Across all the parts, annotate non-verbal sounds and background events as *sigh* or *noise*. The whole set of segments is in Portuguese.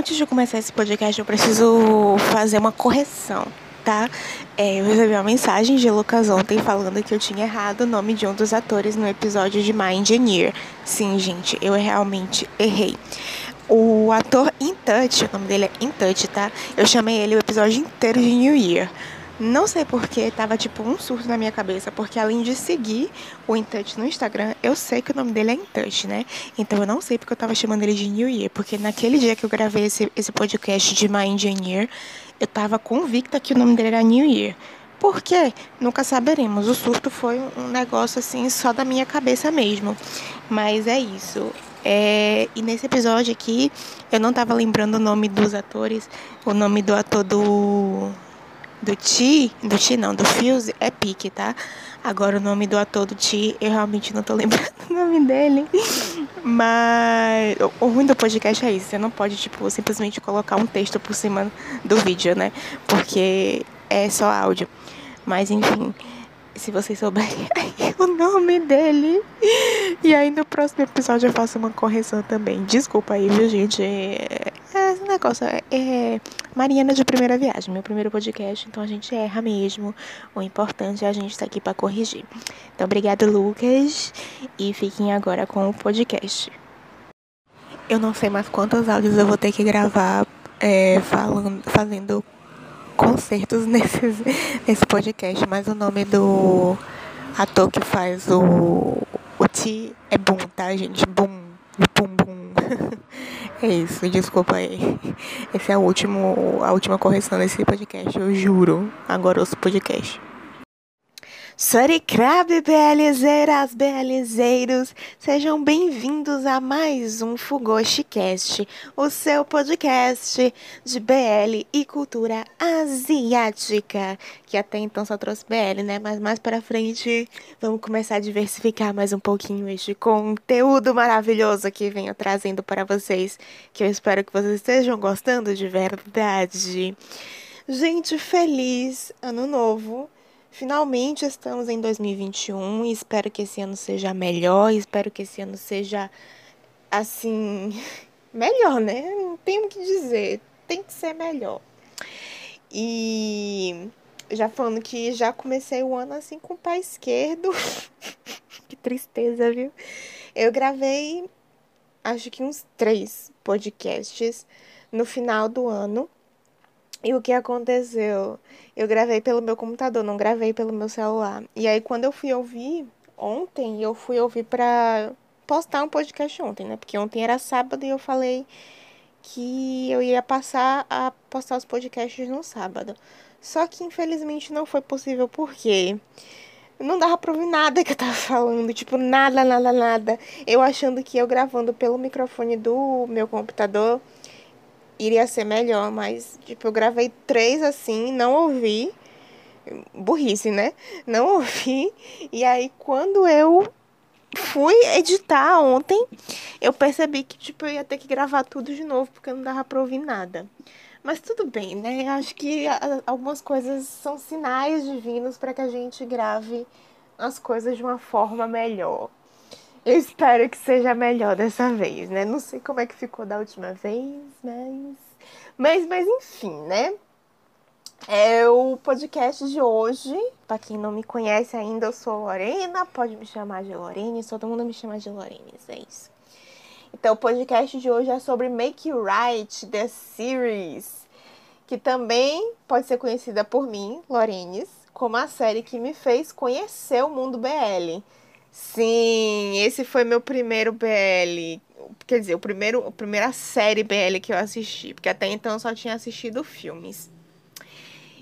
Antes de começar esse podcast, eu preciso fazer uma correção, tá? É, eu recebi uma mensagem de Lucas ontem falando que eu tinha errado o nome de um dos atores no episódio de My Engineer. Sim, gente, eu realmente errei. O ator In Touch, o nome dele é In Touch, tá? Eu chamei ele o episódio inteiro de New Year. Não sei porque tava tipo um surto na minha cabeça, porque além de seguir o InTouch no Instagram, eu sei que o nome dele é InTouch, né? Então eu não sei porque eu tava chamando ele de New Year, porque naquele dia que eu gravei esse, esse podcast de My Engineer, eu tava convicta que o nome dele era New Year. Por quê? Nunca saberemos. O surto foi um negócio assim só da minha cabeça mesmo. Mas é isso. É, e nesse episódio aqui, eu não tava lembrando o nome dos atores, o nome do ator do do Ti, do Ti não, do Fuse é Pique, tá? Agora o nome do ator do Ti, eu realmente não tô *laughs* lembrando o nome dele. Mas o ruim do podcast é isso, você não pode, tipo, simplesmente colocar um texto por cima do vídeo, né? Porque é só áudio. Mas enfim, se vocês souberem *laughs* o nome dele. E aí no próximo episódio eu faço uma correção também. Desculpa aí, viu, gente? É, é esse negócio é, é Mariana de primeira viagem, meu primeiro podcast, então a gente erra mesmo. O importante é a gente estar tá aqui para corrigir. Então, obrigado, Lucas, e fiquem agora com o podcast. Eu não sei mais quantos áudios eu vou ter que gravar é, falando, fazendo concertos *laughs* nesse, nesse podcast, mas o nome do ator que faz o, o Ti é Boom, tá, gente? Boom, Boom, Boom. *laughs* é isso, desculpa aí. Essa é a, último, a última correção desse podcast, eu juro. Agora ouço podcast. Soricrabe, BLzeiras, BLzeiros, sejam bem-vindos a mais um FugoshiCast, o seu podcast de BL e cultura asiática, que até então só trouxe BL, né? Mas mais para frente vamos começar a diversificar mais um pouquinho este conteúdo maravilhoso que venho trazendo para vocês, que eu espero que vocês estejam gostando de verdade. Gente, feliz ano novo! Finalmente estamos em 2021 e espero que esse ano seja melhor, espero que esse ano seja assim, *laughs* melhor, né? Não tenho o que dizer, tem que ser melhor. E já falando que já comecei o ano assim com o pé esquerdo. *laughs* que tristeza, viu? Eu gravei acho que uns três podcasts no final do ano e o que aconteceu? Eu gravei pelo meu computador, não gravei pelo meu celular. E aí, quando eu fui ouvir ontem, eu fui ouvir pra postar um podcast ontem, né? Porque ontem era sábado e eu falei que eu ia passar a postar os podcasts no sábado. Só que infelizmente não foi possível porque não dava pra ouvir nada que eu tava falando, tipo, nada, nada, nada. Eu achando que eu gravando pelo microfone do meu computador iria ser melhor, mas, tipo, eu gravei três assim, não ouvi. Burrice, né? Não *laughs* ouvi. E aí, quando eu fui editar ontem, eu percebi que, tipo, eu ia ter que gravar tudo de novo, porque não dava pra ouvir nada. Mas tudo bem, né? Acho que algumas coisas são sinais divinos para que a gente grave as coisas de uma forma melhor. Eu espero que seja melhor dessa vez, né? Não sei como é que ficou da última vez, mas. Mas, mas enfim, né? É o podcast de hoje. Para quem não me conhece ainda, eu sou Lorena. Pode me chamar de Lorene. Todo mundo me chama de Lorene. É isso. Então, o podcast de hoje é sobre Make Right, The Series. Que também pode ser conhecida por mim, Lorenes, como a série que me fez conhecer o mundo BL. Sim, esse foi meu primeiro BL. Quer dizer, o primeiro, a primeira série BL que eu assisti, porque até então eu só tinha assistido filmes.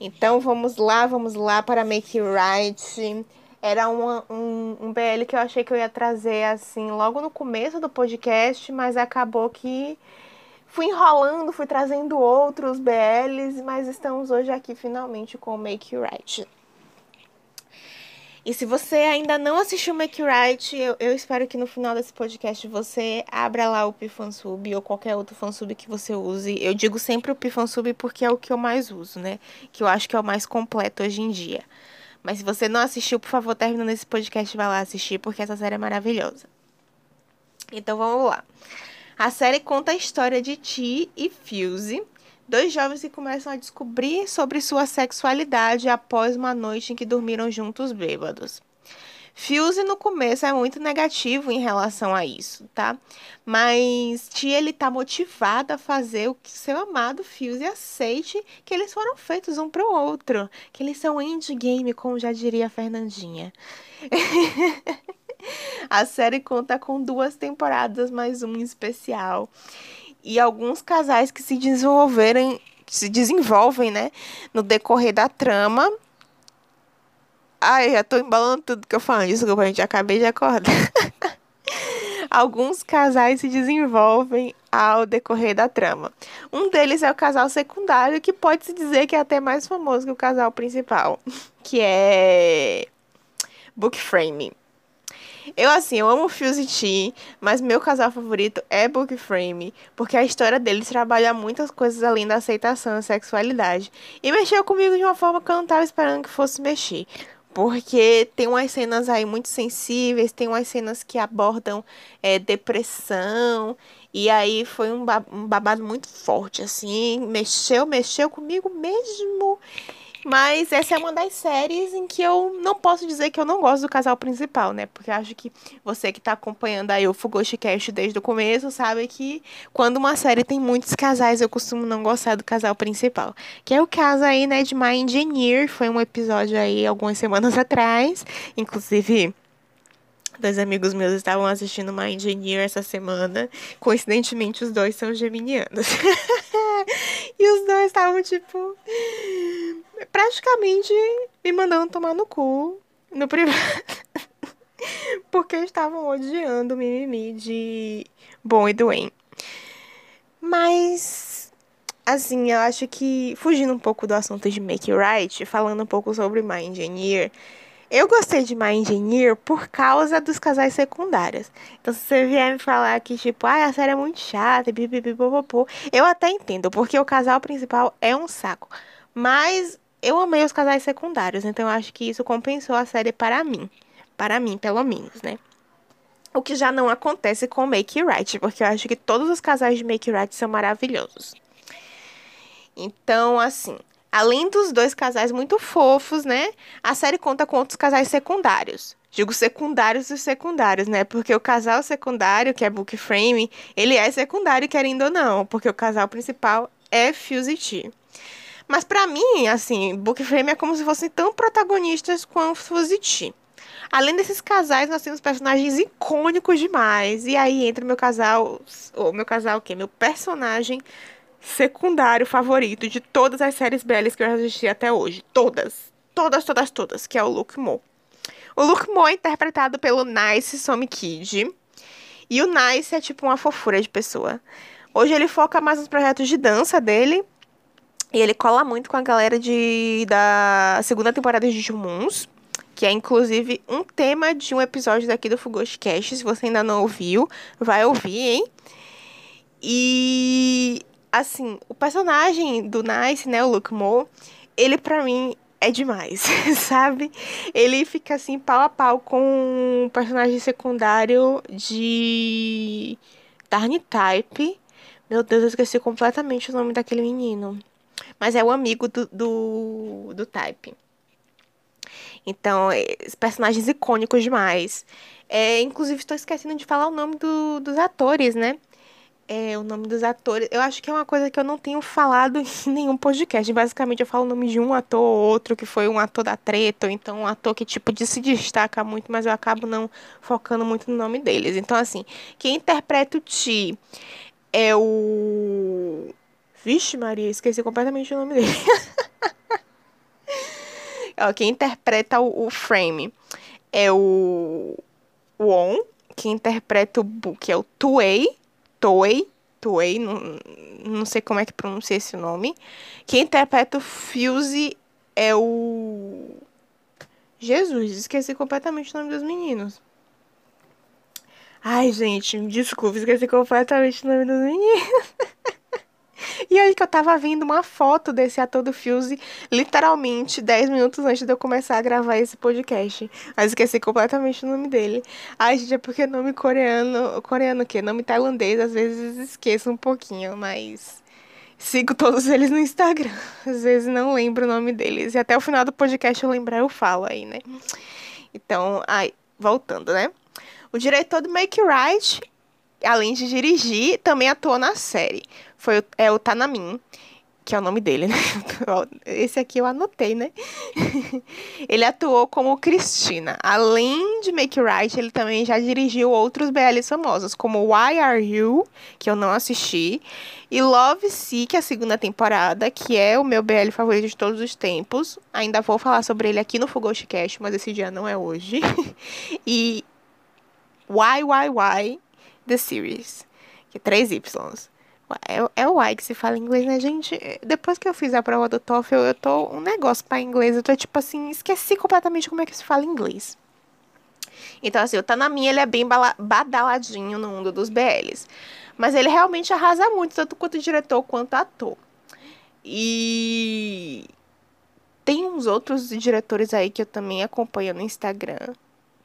Então vamos lá, vamos lá para Make It Right. Era uma, um, um BL que eu achei que eu ia trazer assim logo no começo do podcast, mas acabou que fui enrolando, fui trazendo outros BLs, mas estamos hoje aqui finalmente com Make It Right. E se você ainda não assistiu Make Right, eu, eu espero que no final desse podcast você abra lá o Pifansub ou qualquer outro fansub que você use. Eu digo sempre o Pifansub porque é o que eu mais uso, né? Que eu acho que é o mais completo hoje em dia. Mas se você não assistiu, por favor, terminando esse podcast, vai lá assistir, porque essa série é maravilhosa. Então vamos lá. A série conta a história de Ti e Fuse, dois jovens que começam a descobrir sobre sua sexualidade após uma noite em que dormiram juntos bêbados. Fuse no começo é muito negativo em relação a isso, tá? Mas Tia ele tá motivado a fazer o que seu amado Fuse aceite que eles foram feitos um para o outro, que eles são endgame, como já diria a Fernandinha. *laughs* a série conta com duas temporadas mais uma especial e alguns casais que se desenvolverem, se desenvolvem, né, no decorrer da trama Ai, já tô embalando tudo que eu falo. Desculpa, gente, acabei de acordar. *laughs* Alguns casais se desenvolvem ao decorrer da trama. Um deles é o casal secundário, que pode se dizer que é até mais famoso que o casal principal, *laughs* que é Book Frame. Eu, assim, eu amo Fuse T, mas meu casal favorito é Book Frame, porque a história deles trabalha muitas coisas além da aceitação e sexualidade. E mexeu comigo de uma forma que eu não estava esperando que fosse mexer. Porque tem umas cenas aí muito sensíveis, tem umas cenas que abordam é, depressão. E aí foi um, babado muito forte, assim. Mexeu, mexeu comigo mesmo. Mas essa é uma das séries em que eu não posso dizer que eu não gosto do casal principal, né? Porque acho que você que tá acompanhando aí o Fugoshi Cast desde o começo sabe que quando uma série tem muitos casais, eu costumo não gostar do casal principal. Que é o caso aí, né, de My Engineer. Foi um episódio aí algumas semanas atrás. Inclusive, Dois amigos meus estavam assistindo My Engineer essa semana. Coincidentemente, os dois são geminianos. *laughs* e os dois estavam, tipo, praticamente me mandando tomar no cu no privado. *laughs* Porque estavam odiando o mimimi de Bom e Dwayne. Mas, assim, eu acho que, fugindo um pouco do assunto de Make Right, falando um pouco sobre My Engineer, eu gostei de My Engineer por causa dos casais secundários. Então, se você vier me falar que, tipo, ah, a série é muito chata, bibibibobopô, eu até entendo, porque o casal principal é um saco. Mas eu amei os casais secundários, então eu acho que isso compensou a série para mim. Para mim, pelo menos, né? O que já não acontece com Make Right, porque eu acho que todos os casais de Make Right são maravilhosos. Então, assim, Além dos dois casais muito fofos, né? A série conta com outros casais secundários. Digo secundários e secundários, né? Porque o casal secundário, que é Book Frame, ele é secundário, querendo ou não, porque o casal principal é Fuse T. Mas para mim, assim, Book Frame é como se fossem tão protagonistas quanto Fuse T. Além desses casais, nós temos personagens icônicos demais. E aí entra meu casal, ou meu casal o quê? Meu personagem secundário favorito de todas as séries belas que eu assisti até hoje. Todas. Todas, todas, todas. Que é o Luke Mo. O Luke Mo é interpretado pelo Nice Some Kid. E o Nice é tipo uma fofura de pessoa. Hoje ele foca mais nos projetos de dança dele. E ele cola muito com a galera de, da segunda temporada de Jumoons. Que é inclusive um tema de um episódio daqui do Fugoshi Cast. Se você ainda não ouviu, vai ouvir, hein? E assim, o personagem do Nice, né, o Luke Mo, ele para mim é demais, *laughs* sabe? Ele fica assim pau a pau com o personagem secundário de Darny Type. Meu Deus, eu esqueci completamente o nome daquele menino. Mas é o amigo do, do, do Type. Então, personagens icônicos demais. É, inclusive, estou esquecendo de falar o nome do, dos atores, né? é, o nome dos atores. Eu acho que é uma coisa que eu não tenho falado *laughs* em nenhum podcast. Basicamente, eu falo o nome de um ator ou outro que foi um ator da treta, ou então um ator que, tipo, de se destaca muito, mas eu acabo não focando muito no nome deles. Então, assim, quem interpreta o Ti é o. Vixe, Maria, esqueci completamente o nome dele. *laughs* quem interpreta o, o Frame é o Won. Quem interpreta o Book é o Tuei. Toei, Toei, não, não sei como é que pronuncia esse nome. Quem interpreta o Fuse é o. Jesus, esqueci completamente o nome dos meninos. Ai, gente, me desculpe, esqueci completamente o nome dos meninos. *laughs* E aí que eu tava vendo uma foto desse ator do Fuse, literalmente 10 minutos antes de eu começar a gravar esse podcast. Mas esqueci completamente o nome dele. Ai, gente, é porque nome coreano. Coreano o quê? Nome tailandês, às vezes esqueço um pouquinho, mas. Sigo todos eles no Instagram. Às vezes não lembro o nome deles. E até o final do podcast eu lembrar, eu falo aí, né? Então, ai, voltando, né? O diretor do Make Right, além de dirigir, também atuou na série. Foi é o Tanamin, que é o nome dele, né? *laughs* Esse aqui eu anotei, né? *laughs* ele atuou como Cristina. Além de Make Right, ele também já dirigiu outros BLs famosos, como Why Are You, que eu não assisti, e Love Sick, a segunda temporada, que é o meu BL favorito de todos os tempos. Ainda vou falar sobre ele aqui no Cast, mas esse dia não é hoje. *laughs* e Why, Why, Why, The Series, que é 3 Ys. É, é o Y que se fala inglês, né, gente? Depois que eu fiz a prova do TOEFL, eu tô um negócio para inglês. Eu tô tipo assim, esqueci completamente como é que se fala inglês. Então, assim, o Tanami, ele é bem badaladinho no mundo dos BLs. Mas ele realmente arrasa muito, tanto quanto diretor quanto ator. E tem uns outros diretores aí que eu também acompanho no Instagram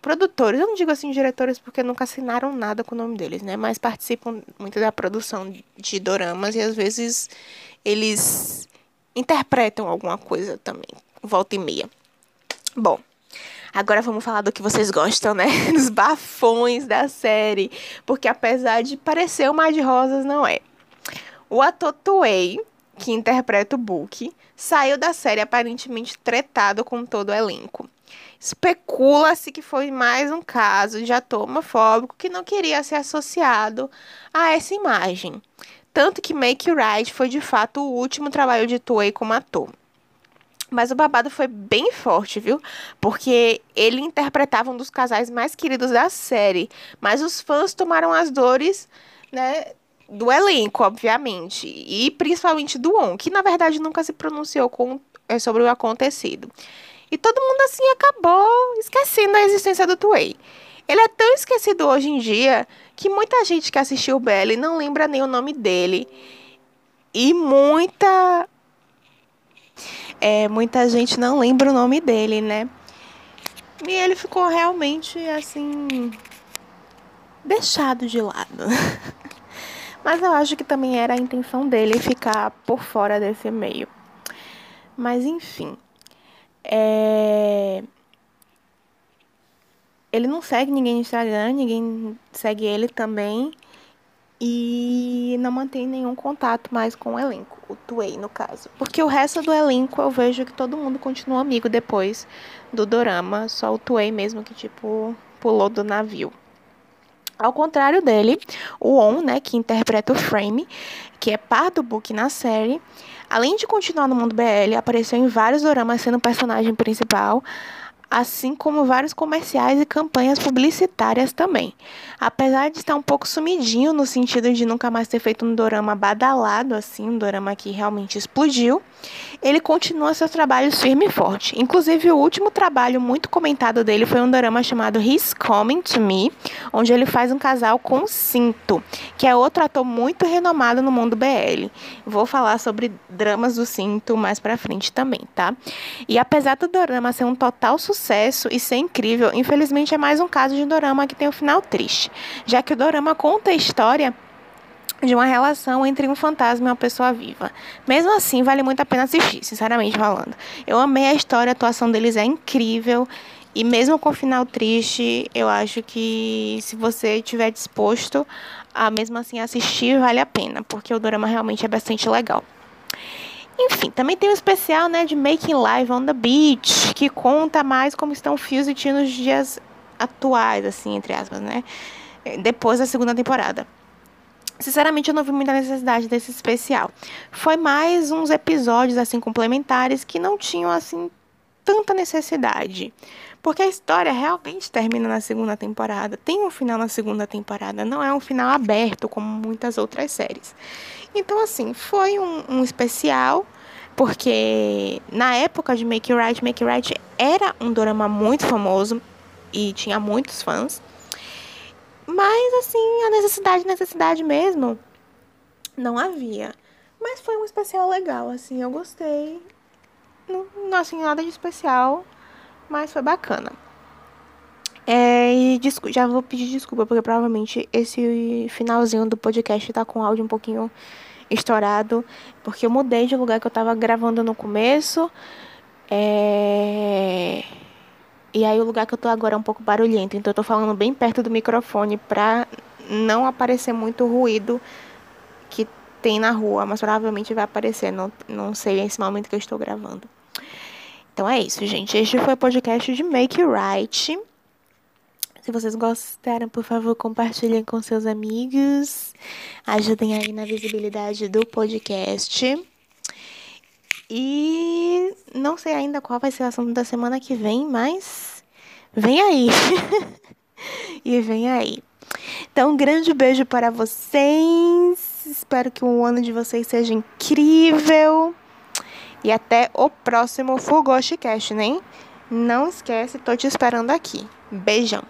produtores, eu não digo assim diretores porque nunca assinaram nada com o nome deles, né? Mas participam muito da produção de doramas e às vezes eles interpretam alguma coisa também, volta e meia. Bom, agora vamos falar do que vocês gostam, né? *laughs* Dos bafões da série, porque apesar de parecer o Mar de Rosas, não é. O ator Tuei, que interpreta o Book, saiu da série aparentemente tretado com todo o elenco. Especula-se que foi mais um caso de ator homofóbico que não queria ser associado a essa imagem. Tanto que Make Right foi de fato o último trabalho de Toei como ator. Mas o babado foi bem forte, viu? Porque ele interpretava um dos casais mais queridos da série. Mas os fãs tomaram as dores, né? Do elenco, obviamente. E principalmente do On, que na verdade nunca se pronunciou com, é, sobre o acontecido. E todo mundo assim acabou esquecendo a existência do Tuei. Ele é tão esquecido hoje em dia que muita gente que assistiu o Belly não lembra nem o nome dele. E muita. É, muita gente não lembra o nome dele, né? E ele ficou realmente assim. deixado de lado. *laughs* Mas eu acho que também era a intenção dele ficar por fora desse meio. Mas enfim. É... Ele não segue ninguém no Instagram, ninguém segue ele também. E não mantém nenhum contato mais com o elenco, o Tuei no caso. Porque o resto do elenco eu vejo que todo mundo continua amigo depois do dorama, só o Tuei mesmo que tipo pulou do navio. Ao contrário dele, o On, né, que interpreta o Frame, que é par do Book na série, Além de continuar no mundo BL, apareceu em vários doramas sendo personagem principal, assim como vários comerciais e campanhas publicitárias também. Apesar de estar um pouco sumidinho no sentido de nunca mais ter feito um dorama badalado assim, um dorama que realmente explodiu, ele continua seus trabalhos firme e forte. Inclusive, o último trabalho muito comentado dele foi um drama chamado He's Coming to Me, onde ele faz um casal com Cinto, que é outro ator muito renomado no mundo BL. Vou falar sobre dramas do Cinto mais pra frente também, tá? E apesar do drama ser um total sucesso e ser incrível, infelizmente é mais um caso de drama que tem um final triste, já que o drama conta a história de uma relação entre um fantasma e uma pessoa viva. Mesmo assim, vale muito a pena assistir, sinceramente falando. Eu amei a história, a atuação deles é incrível. E mesmo com o final triste, eu acho que se você estiver disposto a mesmo assim assistir, vale a pena, porque o drama realmente é bastante legal. Enfim, também tem um especial né, de Making Live on the Beach, que conta mais como estão Fios e Tio nos dias atuais, assim, entre aspas, né? Depois da segunda temporada. Sinceramente, eu não vi muita necessidade desse especial. Foi mais uns episódios assim complementares que não tinham assim tanta necessidade. Porque a história realmente termina na segunda temporada. Tem um final na segunda temporada, não é um final aberto como muitas outras séries. Então, assim, foi um, um especial, porque na época de Make It Right, Make It Right era um drama muito famoso e tinha muitos fãs. Mas, assim, a necessidade, necessidade mesmo, não havia. Mas foi um especial legal, assim, eu gostei. Não, não assim, nada de especial, mas foi bacana. É, e já vou pedir desculpa, porque provavelmente esse finalzinho do podcast tá com áudio um pouquinho estourado, porque eu mudei de lugar que eu tava gravando no começo. É... E aí o lugar que eu tô agora é um pouco barulhento, então eu tô falando bem perto do microfone pra não aparecer muito ruído que tem na rua, mas provavelmente vai aparecer, não, não sei nesse momento que eu estou gravando. Então é isso, gente. Este foi o podcast de Make Right. Se vocês gostaram, por favor, compartilhem com seus amigos. Ajudem aí na visibilidade do podcast. E não sei ainda qual vai ser o assunto da semana que vem, mas vem aí. *laughs* e vem aí. Então, um grande beijo para vocês. Espero que o ano de vocês seja incrível. E até o próximo Cast, né? Não esquece, tô te esperando aqui. Beijão.